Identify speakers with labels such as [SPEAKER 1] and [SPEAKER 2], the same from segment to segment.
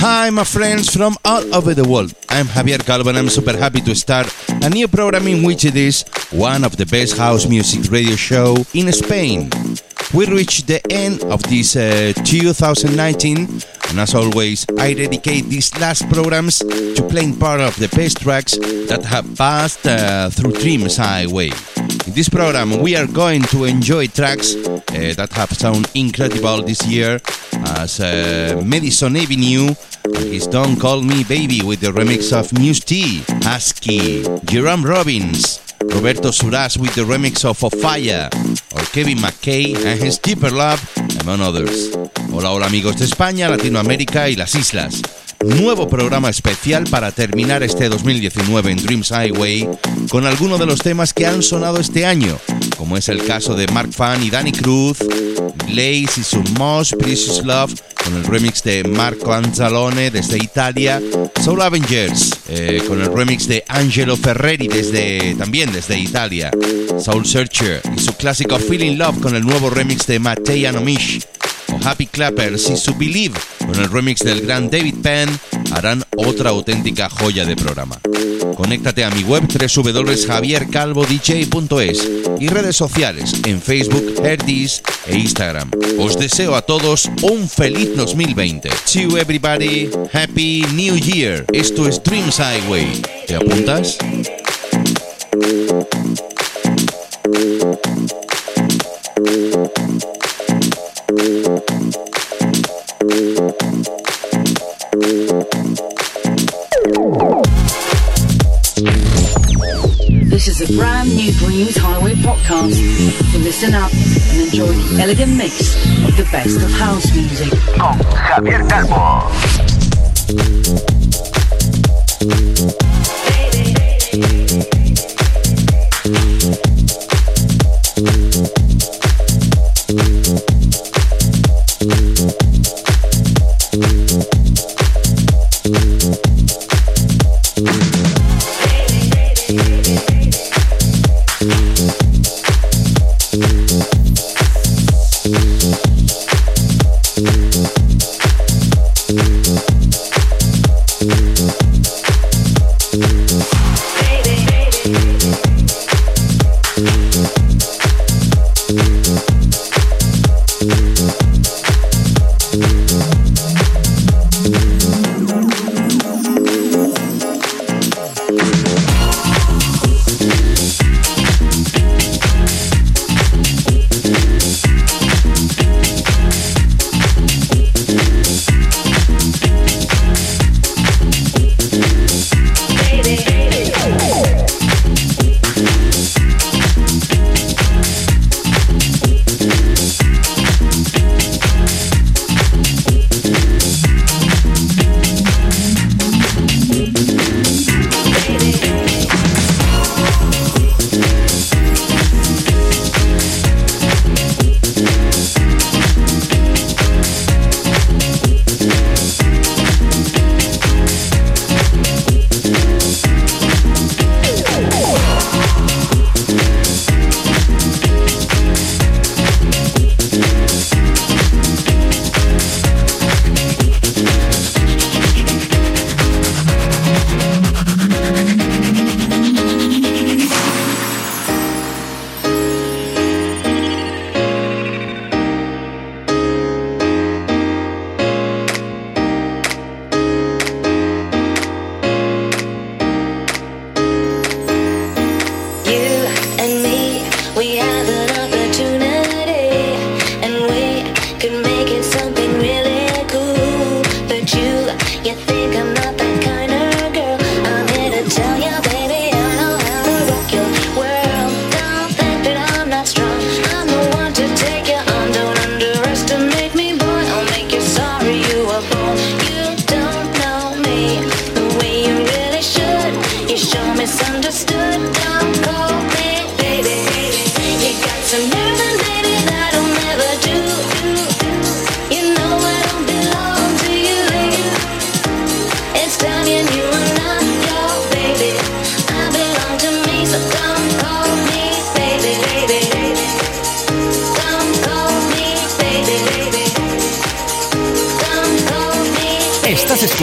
[SPEAKER 1] Hi, my friends from all over the world. I'm Javier Calvo and I'm super happy to start a new program in which it is one of the best house music radio show in Spain. We reached the end of this uh, 2019 and as always, I dedicate these last programs to playing part of the best tracks that have passed uh, through Dreams Highway. In this program, we are going to enjoy tracks uh, that have sound incredible this year, as uh, Madison Avenue and his Don't Call Me Baby with the remix of Muse T, Husky, Jerome Robbins, Roberto Suras with the remix of Fire, or Kevin McKay and his Deeper Love, among others. Hola, hola amigos de España, Latinoamérica y las islas. Nuevo programa especial para terminar este 2019 en Dreams Highway con algunos de los temas que han sonado este año, como es el caso de Mark Fan y Danny Cruz, Blaze y su Most Precious Love con el remix de Marco Anzalone desde Italia, Soul Avengers eh, con el remix de Angelo Ferreri desde también desde Italia, Soul Searcher y su clásico Feeling Love con el nuevo remix de Matei Anomish o Happy Clappers y su Believe con el remix del gran David Penn harán otra auténtica joya de programa. Conéctate a mi web www.javiercalvodj.es y redes sociales en Facebook, Herdis e Instagram. Os deseo a todos un feliz 2020. To everybody, Happy New Year. Esto es Dreams Highway. ¿Te apuntas?
[SPEAKER 2] Is a brand new Dreams Highway podcast. Listen up and enjoy the elegant mix of the best of house music.
[SPEAKER 3] Con Javier Calvo.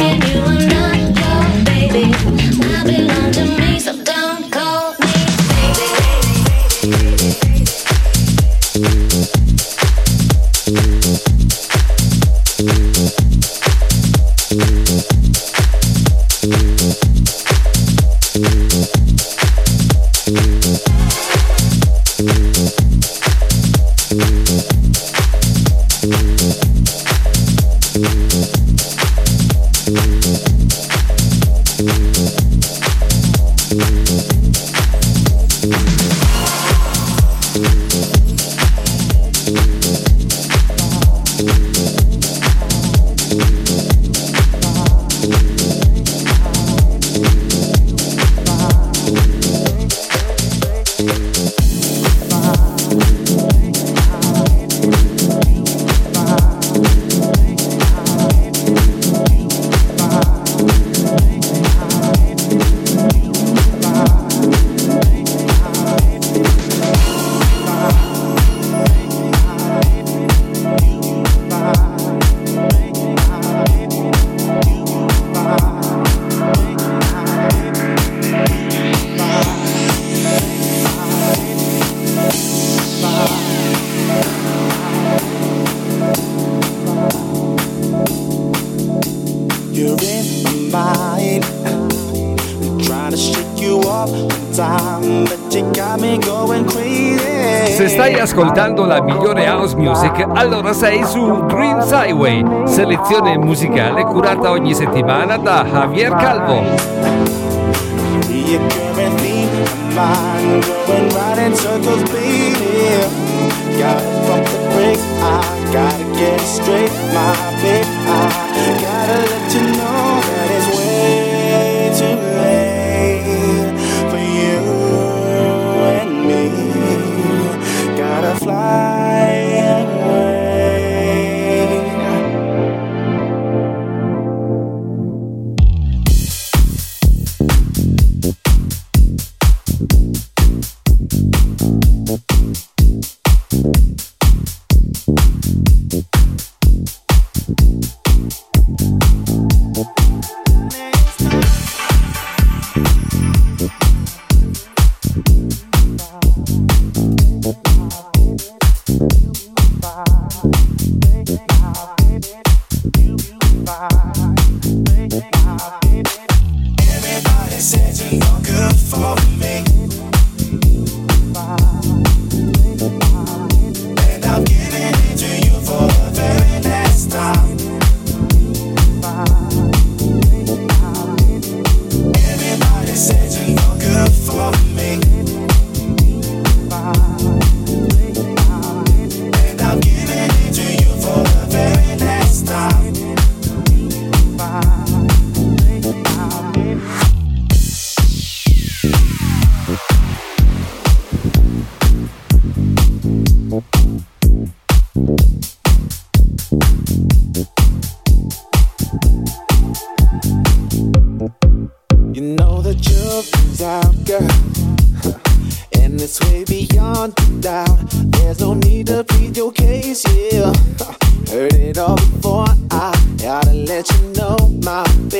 [SPEAKER 4] and selezione musicale curata ogni settimana da Javier Calvo.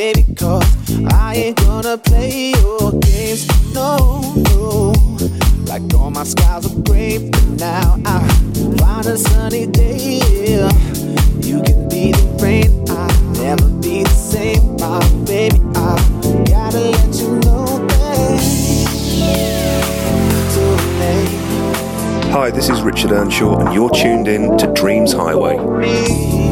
[SPEAKER 4] baby, cause I ain't gonna play your games. No, no. Like all my skies are gray, but now I find a sunny day. Yeah. You can be the rain, I'll never be the same, my baby. I gotta let you know that. Hi, this is Richard Earnshaw, and you're tuned in to
[SPEAKER 5] Dreams Highway.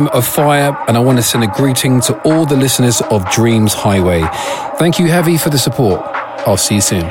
[SPEAKER 6] Doing? I'm Afire, and I want to send a greeting to all the listeners of Dreams Highway. Thank you, Heavy, for the support. I'll see you soon.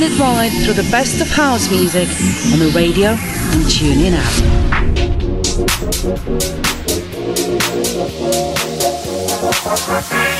[SPEAKER 2] Minute ride through the best of house music on the radio and TuneIn app.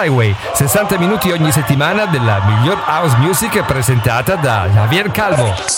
[SPEAKER 7] Highway, 60 minuti ogni settimana della miglior house music presentata da Javier Calvo.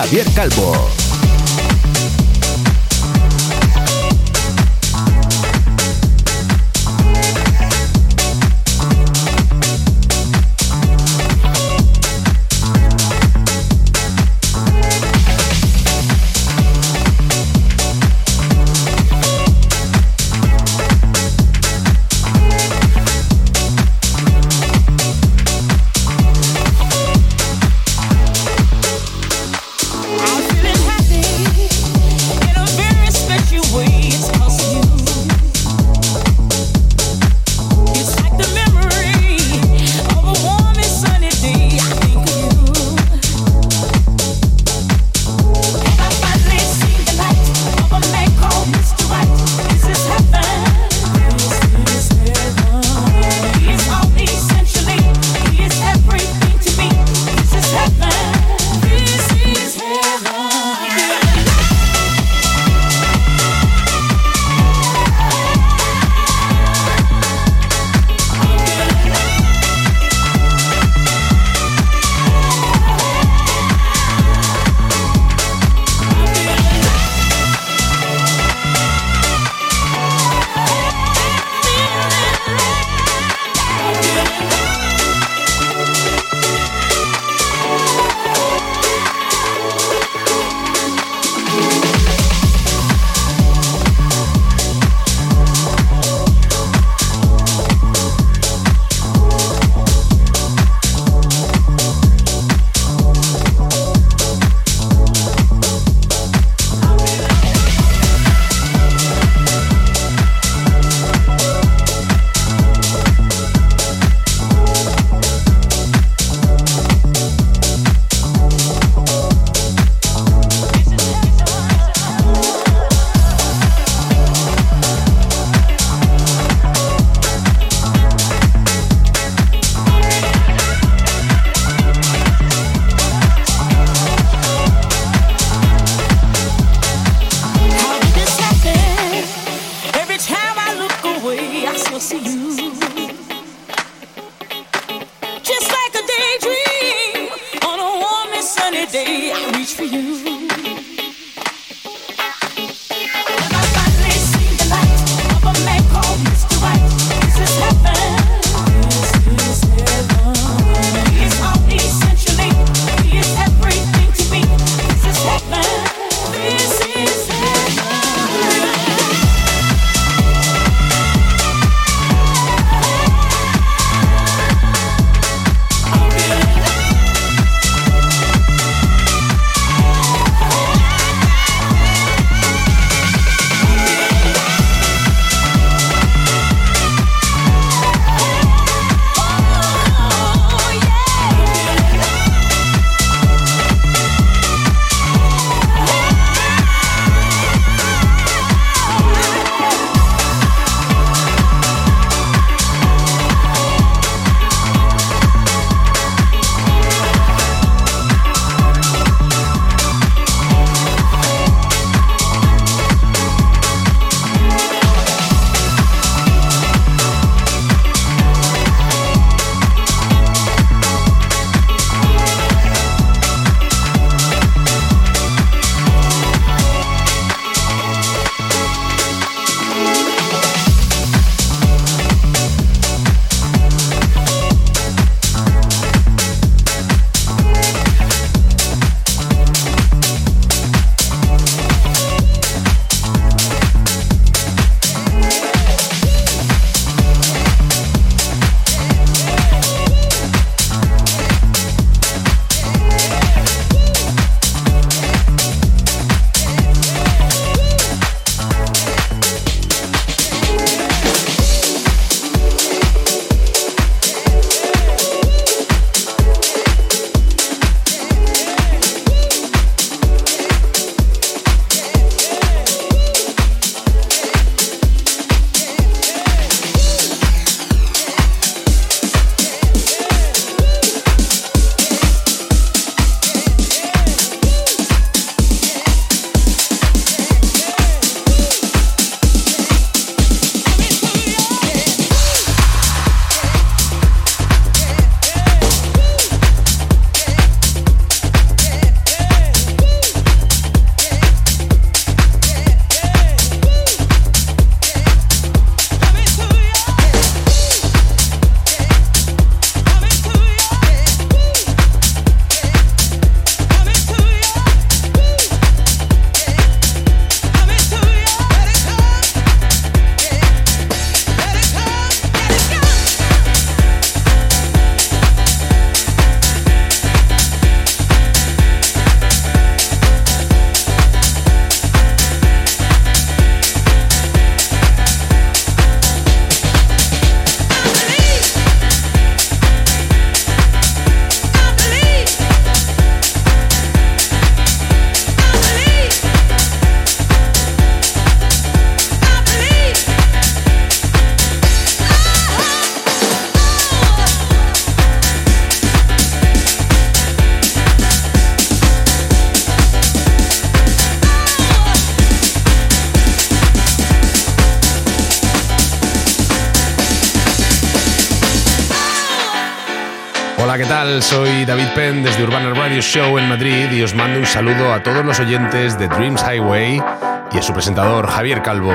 [SPEAKER 8] Javier Calvo.
[SPEAKER 9] Desde Urbana Radio Show en Madrid y os mando un saludo a todos los oyentes de Dreams Highway y a su presentador Javier Calvo.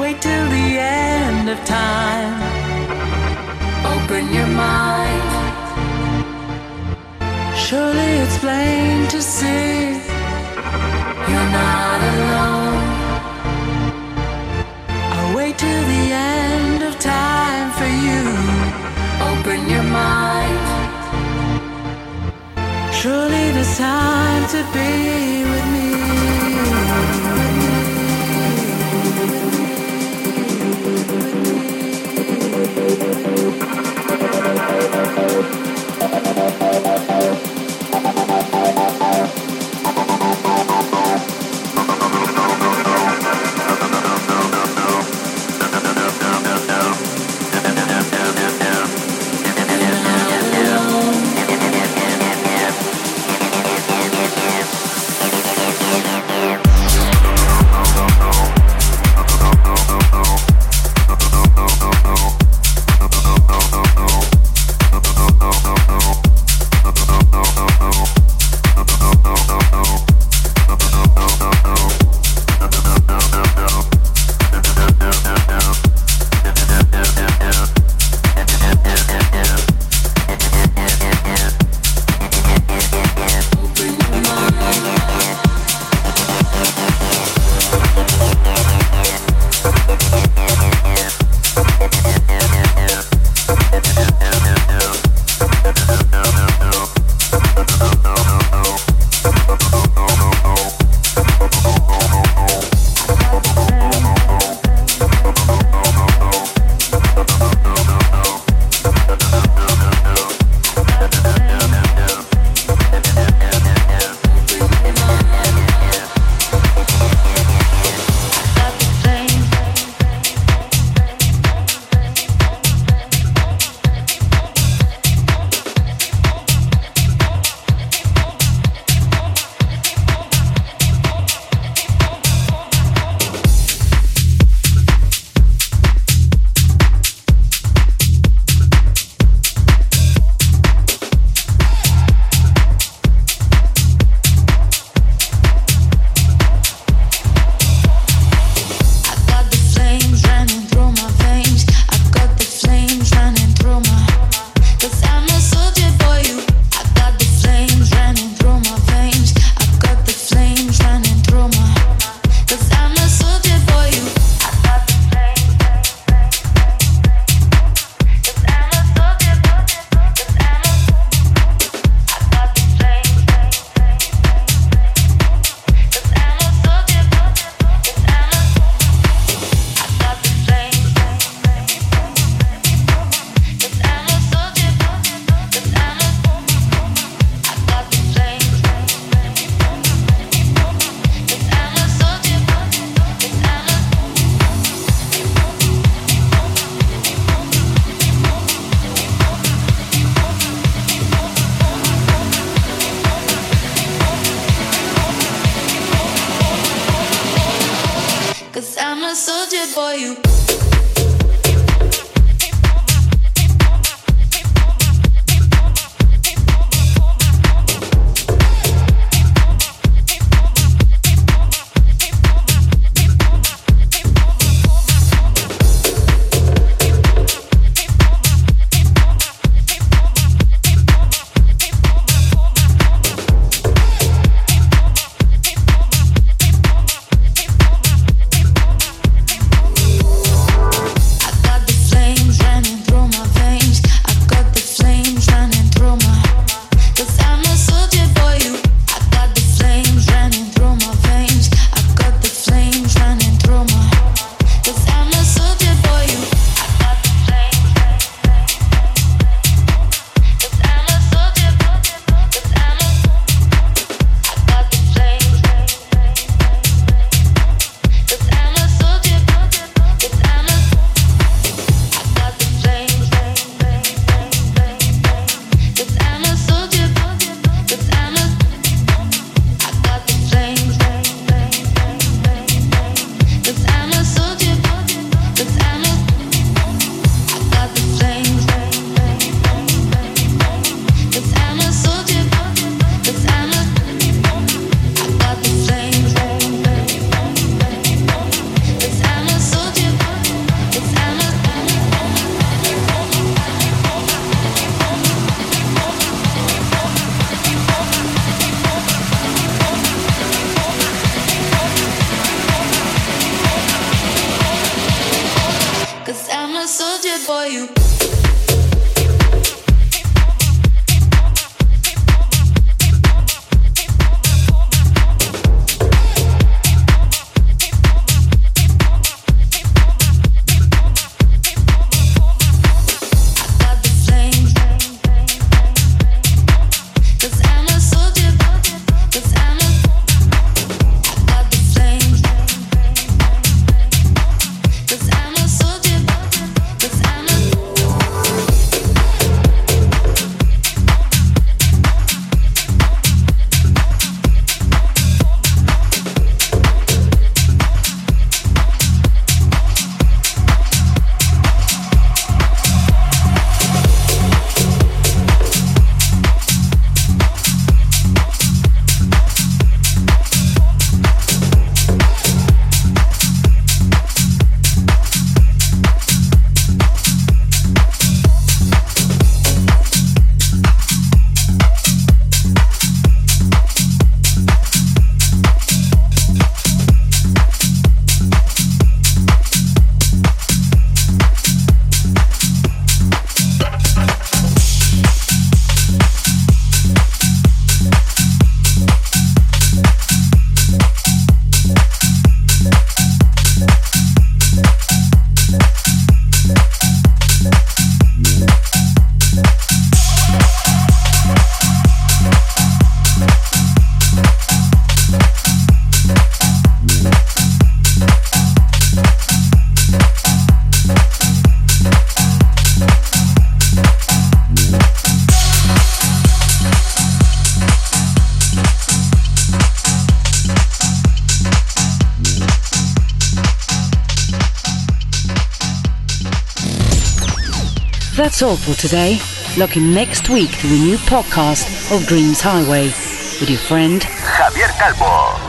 [SPEAKER 10] Wait till the end of time. Open your mind. Surely it's plain to see you're not alone. I'll wait till the end of time for you. Open your mind. Surely there's time to be with me.
[SPEAKER 2] That's all for today. Lock in next week to a new podcast of Dreams Highway with your friend
[SPEAKER 3] Javier Calvo.